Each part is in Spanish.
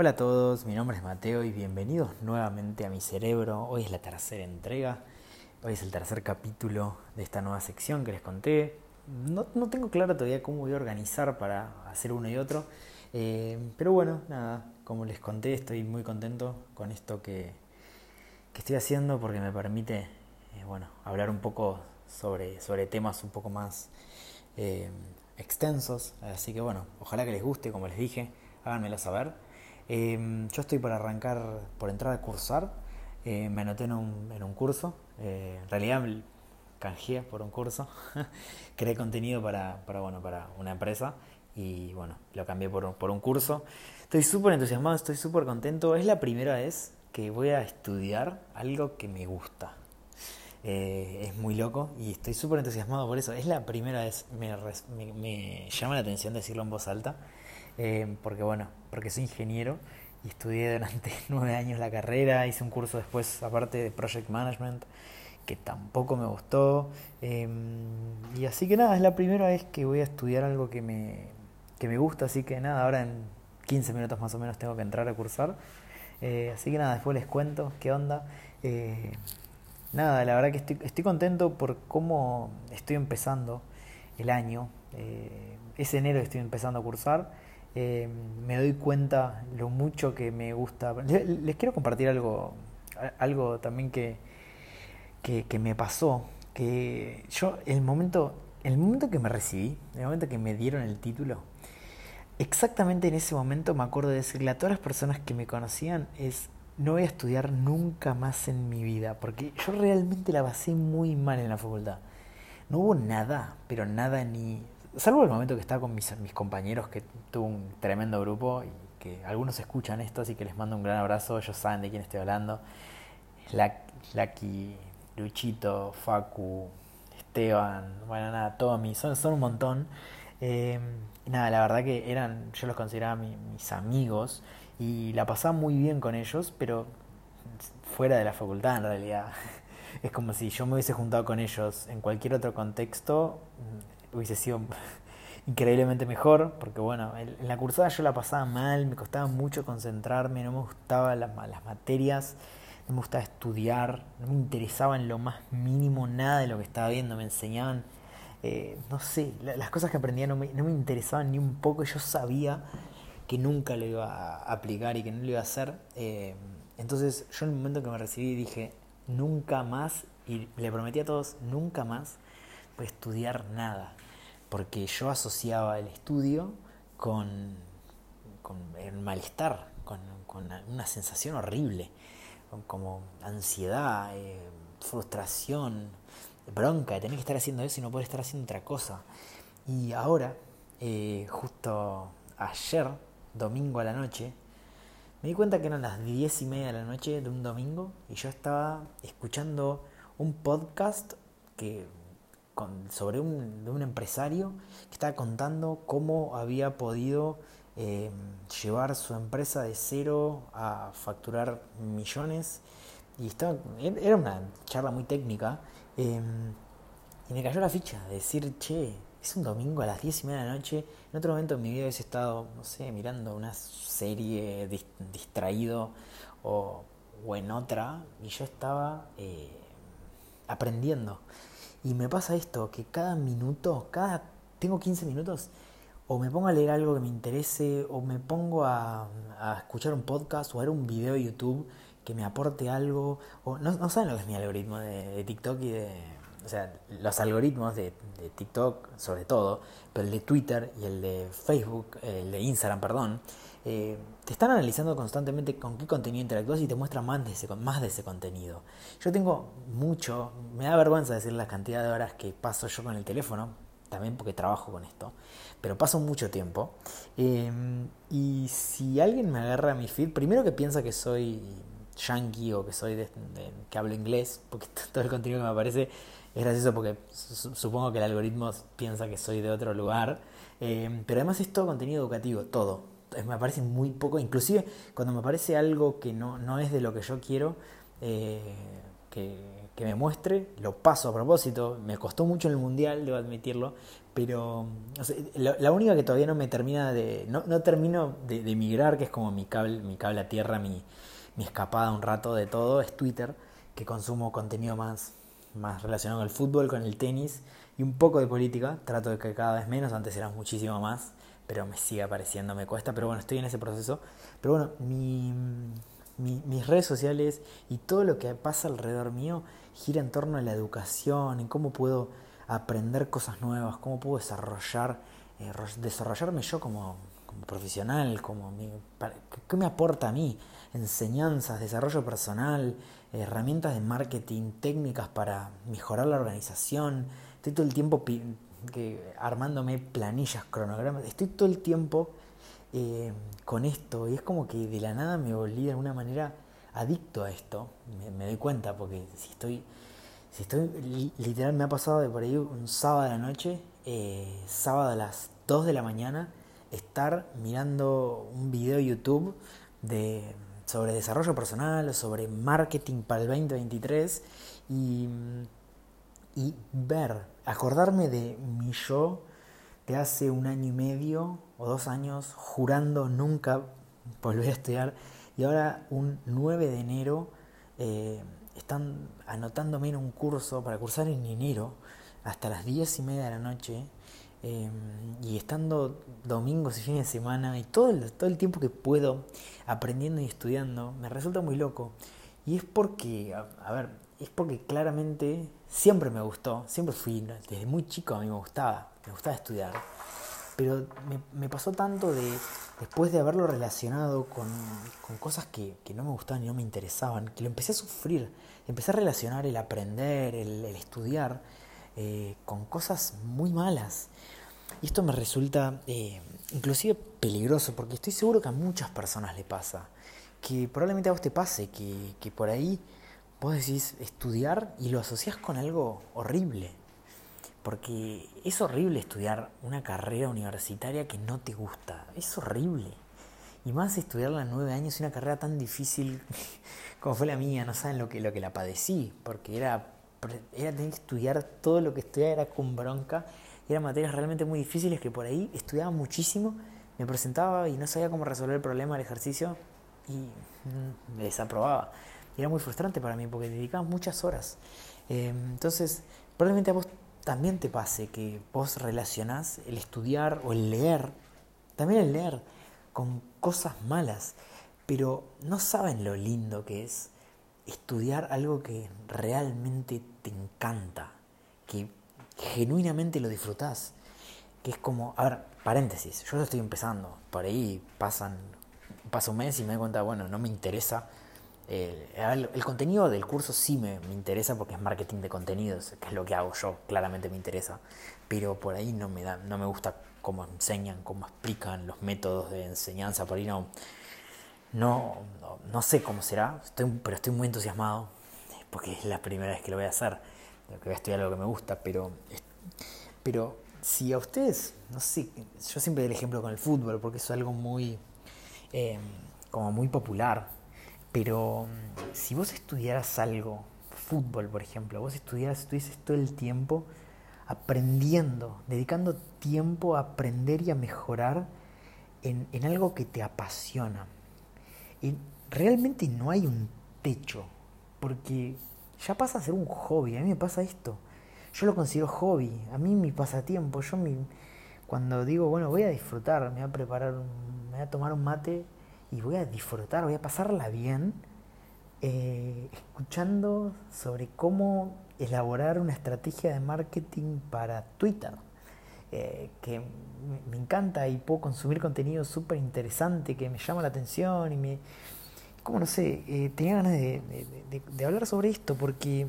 Hola a todos, mi nombre es Mateo y bienvenidos nuevamente a mi cerebro. Hoy es la tercera entrega, hoy es el tercer capítulo de esta nueva sección que les conté. No, tengo claro todavía cómo voy a organizar para hacer uno y otro, eh, pero bueno, nada, como les conté, estoy muy contento con esto que, estoy haciendo porque me permite eh, bueno, hablar un poco sobre, sobre temas un poco más eh, extensos. Así que bueno, ojalá que les guste, como les dije, háganmelo saber. Em, yo estoy por arrancar, por entrar a cursar. Eh, me anoté en un, curso. Eh, en realidad canjeé por un curso. Creé contenido para, para, bueno, para una empresa y bueno, lo cambié por, por un curso. Estoy súper entusiasmado, estoy súper contento. Es la primera vez que voy a estudiar algo que me gusta. Eh, es muy loco y estoy súper entusiasmado por eso. Es la primera vez, me, me, llama la atención decirlo en voz alta. Eh, porque bueno, porque soy ingeniero y estudié durante nueve años la carrera, hice un curso después aparte de Project Management que tampoco me gustó. Em, y así que nada, es la primera vez que voy a estudiar algo que me, que me gusta, así que nada, ahora en 15 minutos más o menos tengo que entrar a cursar. Eh, así que nada, después les cuento qué onda. Nada, la verdad que estoy, contento por cómo estoy empezando el año. Eh, es enero que estoy empezando a cursar eh, me doy cuenta lo mucho que me gusta. Les, quiero compartir algo, algo también que, que, me pasó. Que yo, el momento, el momento que me recibí, el momento que me dieron el título, exactamente en ese momento me acuerdo de decirle a todas las personas que me conocían es no voy a estudiar nunca más en mi vida, porque yo realmente la pasé muy mal en la facultad. No hubo nada, pero nada ni salvo el momento que estaba con mis, compañeros, que tuvo un tremendo grupo y que algunos escuchan esto, así que les mando un gran abrazo, ellos saben de quién estoy hablando. Laki, Luchito, Facu, Esteban, bueno, nada, Tommy, son, son un montón. Eh, nada, la verdad que eran, yo los consideraba mis amigos y la pasaba muy bien con ellos, pero fuera de la facultad en realidad. Es como si yo me hubiese juntado con ellos en cualquier otro contexto, hubiese sido increíblemente mejor, porque bueno, en la cursada yo la pasaba mal, me costaba mucho concentrarme, no me gustaban las, las materias, no me gustaba estudiar, no me interesaba en lo más mínimo nada de lo que estaba viendo, me enseñaban, eh, no sé, las cosas que aprendía no me, no me interesaban ni un poco, yo sabía que nunca lo iba a aplicar y que no lo iba a hacer. Eh, entonces yo en el momento que me recibí dije, nunca más, y le prometí a todos, nunca más voy estudiar nada porque yo asociaba el estudio con, con el malestar, con, una sensación horrible, como ansiedad, eh, frustración, bronca de tener que estar haciendo eso y no poder estar haciendo otra cosa. Y ahora, eh, justo ayer, domingo a la noche, me di cuenta que eran las diez y media de la noche de un domingo y yo estaba escuchando un podcast que sobre un, de un empresario que estaba contando cómo había podido eh, llevar su empresa de cero a facturar millones. Y estaba, era una charla muy técnica. Eh, y me cayó la ficha de decir, che, es un domingo a las 10 y media de la noche. En otro momento en mi vida hubiese estado, no sé, mirando una serie distraído o, o, en otra. Y yo estaba eh, aprendiendo. Y me pasa esto, que cada minuto, cada tengo 15 minutos, o me pongo a leer algo que me interese, o me pongo a, escuchar un podcast o a ver un video de YouTube que me aporte algo, o no, saben lo que es mi algoritmo de, TikTok y de... O sea, los algoritmos de, TikTok sobre todo, pero el de Twitter y el de Facebook, el de Instagram, perdón, eh, te están analizando constantemente con qué contenido interactúas y te muestran más de, ese, más de ese contenido. Yo tengo mucho, me da vergüenza decir la cantidad de horas que paso yo con el teléfono, también porque trabajo con esto, pero paso mucho tiempo. Em, y si alguien me agarra mi feed, primero que piensa que soy yankee o que soy de, que hablo inglés, porque todo el contenido que me aparece es gracioso porque supongo que el algoritmo piensa que soy de otro lugar. Em, pero además es todo contenido educativo, todo. Me parece muy poco, inclusive cuando me parece algo que no, no es de lo que yo quiero, eh, que, que me muestre, lo paso a propósito, me costó mucho en el mundial, debo admitirlo, pero la, única que todavía no me termina de, no, no termino de, de, migrar, que es como mi cable, mi cable a tierra, mi, mi escapada un rato de todo, es Twitter, que consumo contenido más, más relacionado con el fútbol, con el tenis y un poco de política, trato de que cada vez menos, antes era muchísimo más, pero me sigue apareciendo, me cuesta, pero bueno, estoy en ese proceso. Pero bueno, mi, mis redes sociales y todo lo que pasa alrededor mío gira en torno a la educación, en cómo puedo aprender cosas nuevas, cómo puedo desarrollar, eh, desarrollarme yo como, profesional, como ¿qué me aporta a mí? Enseñanzas, desarrollo personal, herramientas de marketing, técnicas para mejorar la organización. Estoy todo el tiempo que, armándome planillas, cronogramas, estoy todo el tiempo eh, con esto y es como que de la nada me volví de alguna manera adicto a esto, me, doy cuenta porque si estoy, si estoy, literal me ha pasado de por ahí un sábado de la noche, eh, sábado a las 2 de la mañana, estar mirando un video de YouTube de, sobre desarrollo personal, sobre marketing para el 2023 y, y ver, acordarme de mi yo de hace un año y medio o dos años jurando nunca volver a estudiar y ahora un 9 de enero eh, están anotándome en un curso para cursar en enero hasta las 10 y media de la noche eh, y estando domingos y fines de semana y todo el, todo el tiempo que puedo aprendiendo y estudiando me resulta muy loco. Y es porque, a ver, es porque claramente siempre me gustó, siempre fui, desde muy chico a mí me gustaba, me gustaba estudiar. Pero me, pasó tanto de, después de haberlo relacionado con, cosas que, no me gustaban y no me interesaban, que lo empecé a sufrir, empecé a relacionar el aprender, el, estudiar, eh, con cosas muy malas. Y esto me resulta eh, inclusive peligroso, porque estoy seguro que a muchas personas le pasa, que probablemente a vos te pase, que, que por ahí vos decís estudiar y lo asociás con algo horrible porque es horrible estudiar una carrera universitaria que no te gusta. Es horrible. Y más estudiarla en nueve años, una carrera tan difícil como fue la mía, no saben lo que, lo que la padecí, porque era, era tener que estudiar todo lo que estudiaba era con bronca, eran materias realmente muy difíciles que por ahí estudiaba muchísimo, me presentaba y no sabía cómo resolver el problema del ejercicio y mm, me desaprobaba. era muy frustrante para mí porque dedicaba muchas horas. Eh, entonces, probablemente a vos también te pase que vos relacionás el estudiar o el leer, también el leer, con cosas malas, pero no saben lo lindo que es estudiar algo que realmente te encanta, que genuinamente lo disfrutás, que es como, a ver, paréntesis, yo lo estoy empezando, por ahí pasan, pasa un mes y me doy cuenta, bueno, no me interesa el, contenido del curso sí me, interesa porque es marketing de contenidos, que es lo que hago yo, claramente me interesa, pero por ahí no me da, no me gusta cómo enseñan, cómo explican los métodos de enseñanza, por ahí no, no, no, sé cómo será, estoy, pero estoy muy entusiasmado porque es la primera vez que lo voy a hacer, que voy a estudiar algo que me gusta, pero, pero si a ustedes, no sé, yo siempre doy el ejemplo con el fútbol porque es algo muy, eh, como muy popular pero mm, si vos estudiaras algo, fútbol por ejemplo, vos estudiaras, estuvieses todo el tiempo aprendiendo, dedicando tiempo a aprender y a mejorar en, en algo que te apasiona. Y realmente no hay un techo, porque ya pasa a ser un hobby. A mí me pasa esto. Yo lo considero hobby. A mí mi pasatiempo. Yo mi, cuando digo, bueno, voy a disfrutar, me voy a preparar, me voy a tomar un mate y voy a disfrutar, voy a pasarla bien eh, escuchando sobre cómo elaborar una estrategia de marketing para Twitter, eh, que me encanta y puedo consumir contenido súper interesante que me llama la atención y me... Como no sé, eh, tenía ganas de, de, hablar sobre esto porque,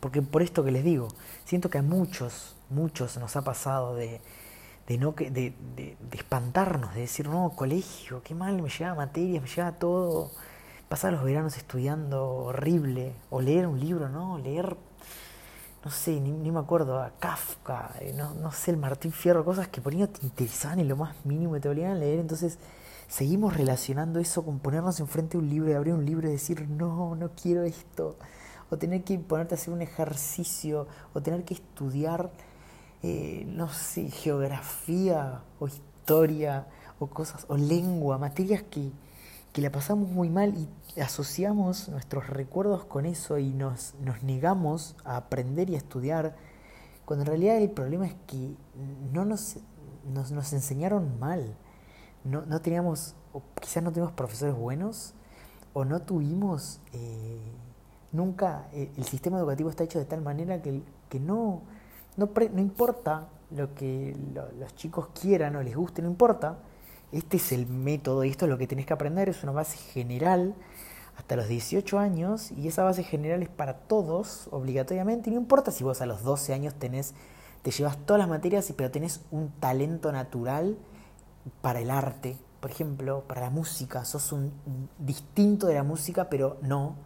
porque por esto que les digo, siento que a muchos, muchos nos ha pasado de de, no, de, de, de, espantarnos, de decir, no, colegio, qué mal, me lleva materias, me lleva todo, pasar los veranos estudiando horrible, o leer un libro, ¿no? Leer, no sé, ni, me acuerdo, a Kafka, eh, no, no sé, el Martín Fierro, cosas que por ahí no te interesaban en lo más mínimo y te obligaban a leer, entonces seguimos relacionando eso con ponernos enfrente de un libro y abrir un libro y decir, no, no quiero esto, o tener que ponerte a hacer un ejercicio, o tener que estudiar, eh, no sé, geografía o historia o cosas, o lengua, materias que, que la pasamos muy mal y asociamos nuestros recuerdos con eso y nos, nos negamos a aprender y a estudiar, cuando en realidad el problema es que no nos, nos, nos enseñaron mal, no, no teníamos, o quizás no tuvimos profesores buenos, o no tuvimos, eh, nunca, eh, el sistema educativo está hecho de tal manera que, que no, no, no importa lo que los chicos quieran o les guste, no importa, este es el método y esto es lo que tenés que aprender, es una base general hasta los 18 años y esa base general es para todos obligatoriamente. Y no importa si vos a los 12 años tenés, te llevas todas las materias pero tenés un talento natural para el arte, por ejemplo, para la música, sos un distinto de la música, pero no.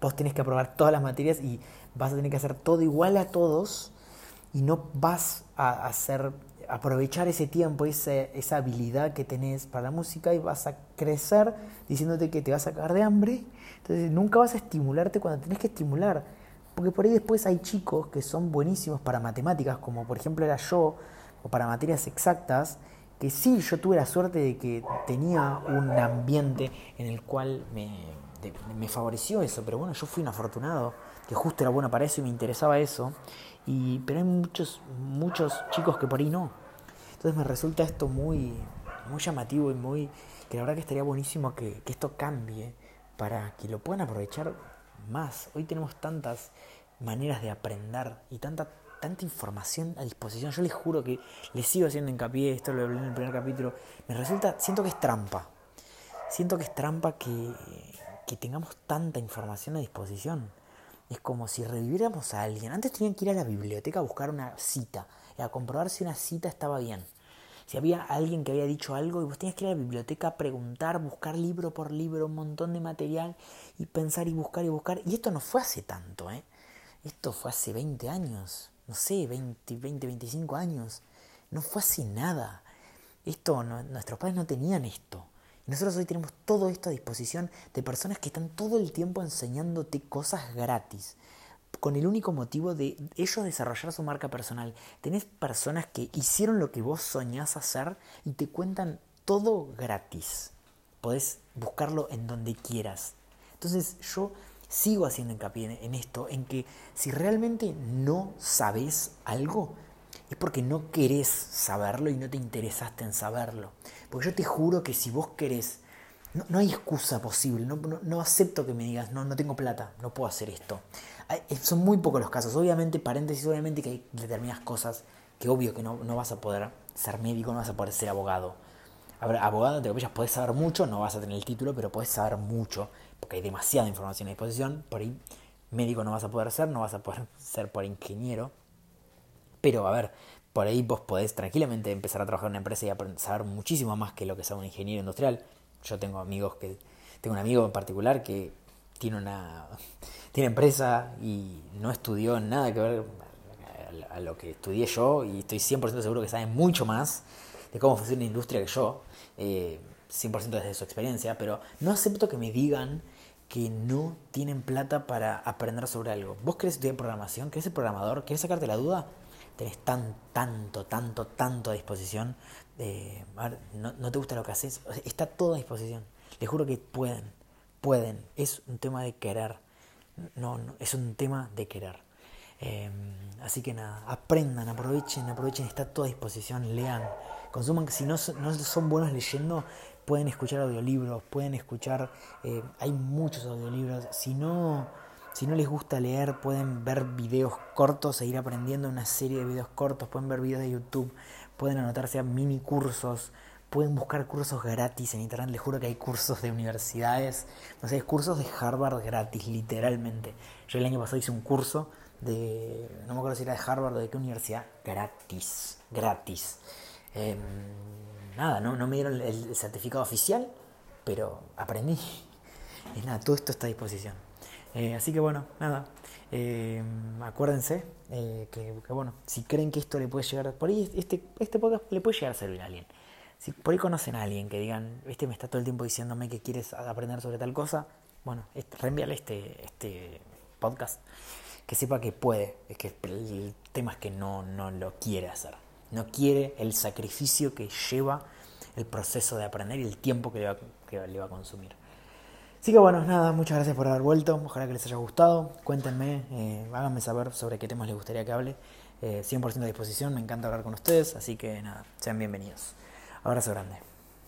Vos tenés que aprobar todas las materias y vas a tener que hacer todo igual a todos y no vas a hacer aprovechar ese tiempo, esa, esa habilidad que tenés para la música y vas a crecer diciéndote que te vas a cagar de hambre. Entonces nunca vas a estimularte cuando tenés que estimular. Porque por ahí después hay chicos que son buenísimos para matemáticas, como por ejemplo era yo, o para materias exactas, que sí, yo tuve la suerte de que tenía un ambiente en el cual me, me favoreció eso, pero bueno, yo fui un afortunado, que justo era bueno para eso y me interesaba eso, y, pero hay muchos, muchos chicos que por ahí no. Entonces me resulta esto muy, muy llamativo y muy, que la verdad que estaría buenísimo que, que esto cambie para que lo puedan aprovechar más. Hoy tenemos tantas maneras de aprender y tanta tanta información a disposición. Yo les juro que les sigo haciendo hincapié, esto lo hablé en el primer capítulo, me resulta, siento que es trampa. Siento que es trampa que, que tengamos tanta información a disposición. Es como si reviviéramos a alguien. Antes tenían que ir a la biblioteca a buscar una cita, a comprobar si una cita estaba bien. Si había alguien que había dicho algo y vos tenías que ir a la biblioteca a preguntar, buscar libro por libro, un montón de material y pensar y buscar y buscar. Y esto no fue hace tanto, ¿eh? Esto fue hace 20 años no sé, 20, 20 25 años. No fue así nada. Esto, nuestros padres no tenían esto. Nosotros hoy tenemos todo esto a disposición de personas que están todo el tiempo enseñándote cosas gratis. Con el único motivo de ellos desarrollar su marca personal. Tenés personas que hicieron lo que vos soñás hacer y te cuentan todo gratis. Podés buscarlo en donde quieras. Entonces yo sigo haciendo hincapié en esto, en que si realmente no sabes algo, es porque no querés saberlo y no te interesaste en saberlo. Porque yo te juro que si vos querés, no, hay excusa posible, no, no, acepto que me digas, no, no tengo plata, no puedo hacer esto. Eh, son muy pocos los casos, obviamente, paréntesis, obviamente que hay determinadas cosas que obvio que no, no vas a poder ser médico, no vas a poder ser abogado. abogado, te comillas, puedes saber mucho, no vas a tener el título, pero puedes saber mucho porque hay demasiada información a disposición, por ahí médico no vas a poder ser, no vas a poder ser por ingeniero, pero a ver, por ahí vos podés tranquilamente empezar a trabajar en una empresa y saber muchísimo más que lo que sabe un ingeniero industrial. Yo tengo amigos que, tengo un amigo en particular que tiene una tiene empresa y no estudió nada que ver a lo que estudié yo y estoy 100% seguro que sabe mucho más de cómo funciona la industria que yo. Eh, 100% desde su experiencia, pero no acepto que me digan que no tienen plata para aprender sobre algo. ¿Vos querés estudiar programación? ¿Querés ser programador? ¿Querés sacarte la duda? Tenés tan, tanto, tanto, tanto a disposición. Eh, no, no, te gusta lo que haces? Está todo a disposición. Les juro que pueden, pueden. Es un tema de querer. No, no es un tema de querer. Em, así que nada, aprendan, aprovechen, aprovechen, está todo a disposición, lean, consuman, si no, no son buenos leyendo, pueden escuchar audiolibros, pueden escuchar, eh, hay muchos audiolibros, si no, si no les gusta leer, pueden ver videos cortos e ir aprendiendo una serie de videos cortos, pueden ver videos de YouTube, pueden anotarse a mini cursos, pueden buscar cursos gratis en internet, les juro que hay cursos de universidades, no sé, cursos de Harvard gratis, literalmente. Yo el año pasado hice un curso de, no me acuerdo si era de Harvard o de qué universidad, gratis, gratis. Em, nada, no, no me dieron el, certificado oficial, pero aprendí. Y nada, todo esto está a disposición. Eh, así que bueno, nada, eh, acuérdense eh, que, bueno, si creen que esto le puede llegar, por ahí este, este podcast le puede llegar a servir a alguien. Si por ahí conocen a alguien que digan, este me está todo el tiempo diciéndome que quieres aprender sobre tal cosa, bueno, reenvíale este, este, podcast, que sepa que puede, es que el tema es que no, no lo quiere hacer, no quiere el sacrificio que lleva el proceso de aprender y el tiempo que le va, que le va a consumir. Así que bueno, nada, muchas gracias por haber vuelto, ojalá que les haya gustado, cuéntenme, eh, háganme saber sobre qué temas les gustaría que hable, 100% eh, a disposición, me encanta hablar con ustedes, así que nada, sean bienvenidos. Abrazo grande.